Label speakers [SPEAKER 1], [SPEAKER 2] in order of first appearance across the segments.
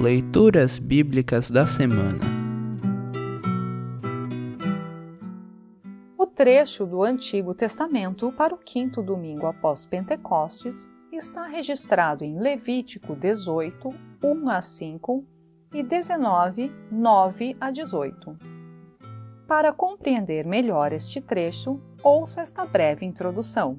[SPEAKER 1] Leituras Bíblicas da Semana
[SPEAKER 2] O trecho do Antigo Testamento para o quinto domingo após Pentecostes está registrado em Levítico 18, 1 a 5 e 19, 9 a 18. Para compreender melhor este trecho, ouça esta breve introdução.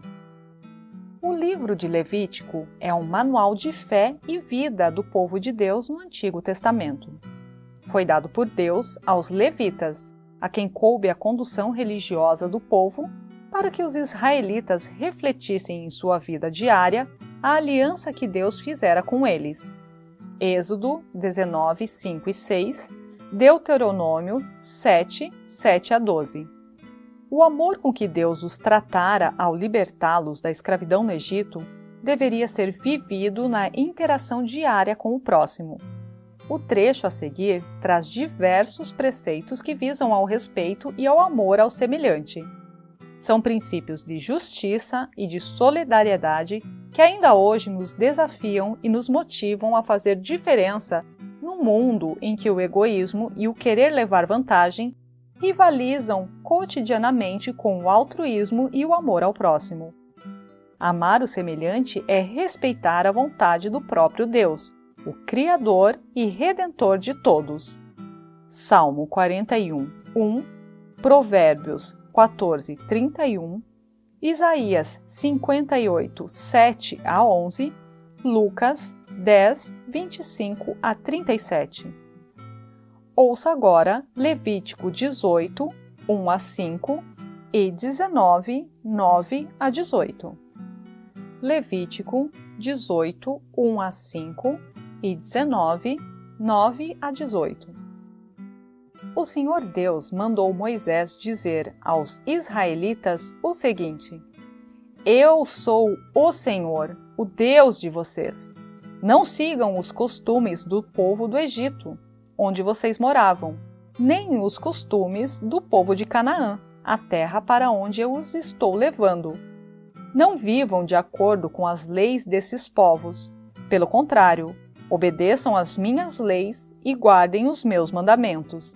[SPEAKER 2] O livro de Levítico é um manual de fé e vida do povo de Deus no Antigo Testamento. Foi dado por Deus aos levitas, a quem coube a condução religiosa do povo, para que os israelitas refletissem em sua vida diária a aliança que Deus fizera com eles. Êxodo 19, 5 e 6, Deuteronômio 7, 7 a 12. O amor com que Deus os tratara ao libertá-los da escravidão no Egito deveria ser vivido na interação diária com o próximo. O trecho a seguir traz diversos preceitos que visam ao respeito e ao amor ao semelhante. São princípios de justiça e de solidariedade que ainda hoje nos desafiam e nos motivam a fazer diferença num mundo em que o egoísmo e o querer levar vantagem rivalizam cotidianamente com o altruísmo e o amor ao próximo. Amar o semelhante é respeitar a vontade do próprio Deus, o Criador e Redentor de todos. Salmo 41, 1, Provérbios 14, 31, Isaías 58, 7 a 11, Lucas 10, 25 a 37. Ouça agora Levítico 18, 1 a 5 e 19, 9 a 18. Levítico 18, 1 a 5 e 19, 9 a 18. O Senhor Deus mandou Moisés dizer aos israelitas o seguinte: Eu sou o Senhor, o Deus de vocês. Não sigam os costumes do povo do Egito onde vocês moravam, nem os costumes do povo de Canaã, a terra para onde eu os estou levando. Não vivam de acordo com as leis desses povos. Pelo contrário, obedeçam às minhas leis e guardem os meus mandamentos.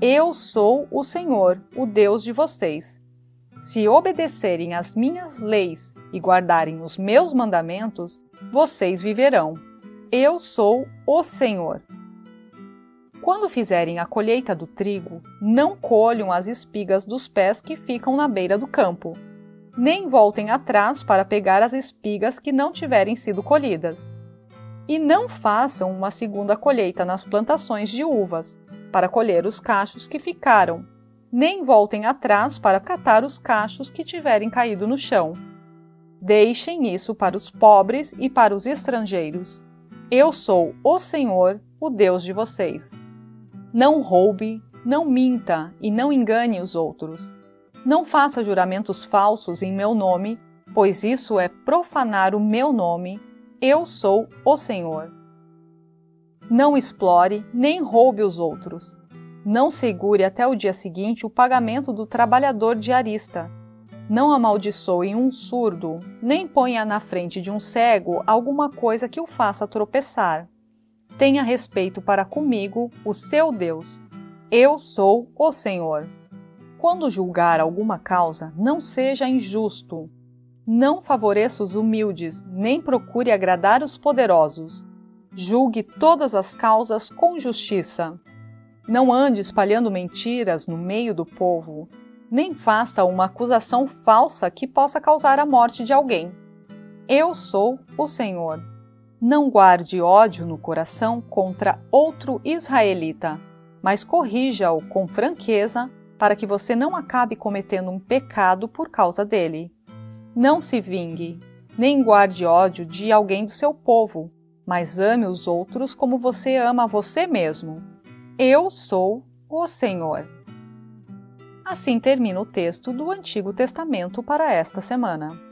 [SPEAKER 2] Eu sou o Senhor, o Deus de vocês. Se obedecerem às minhas leis e guardarem os meus mandamentos, vocês viverão. Eu sou o Senhor. Quando fizerem a colheita do trigo, não colham as espigas dos pés que ficam na beira do campo, nem voltem atrás para pegar as espigas que não tiverem sido colhidas. E não façam uma segunda colheita nas plantações de uvas, para colher os cachos que ficaram, nem voltem atrás para catar os cachos que tiverem caído no chão. Deixem isso para os pobres e para os estrangeiros. Eu sou o Senhor, o Deus de vocês. Não roube, não minta e não engane os outros. Não faça juramentos falsos em meu nome, pois isso é profanar o meu nome. Eu sou o Senhor. Não explore nem roube os outros. Não segure até o dia seguinte o pagamento do trabalhador diarista. Não amaldiçoe um surdo, nem ponha na frente de um cego alguma coisa que o faça tropeçar tenha respeito para comigo, o seu Deus. Eu sou o Senhor. Quando julgar alguma causa, não seja injusto. Não favoreça os humildes, nem procure agradar os poderosos. Julgue todas as causas com justiça. Não ande espalhando mentiras no meio do povo, nem faça uma acusação falsa que possa causar a morte de alguém. Eu sou o Senhor. Não guarde ódio no coração contra outro israelita, mas corrija-o com franqueza para que você não acabe cometendo um pecado por causa dele. Não se vingue, nem guarde ódio de alguém do seu povo, mas ame os outros como você ama você mesmo. Eu sou o Senhor. Assim termina o texto do Antigo Testamento para esta semana.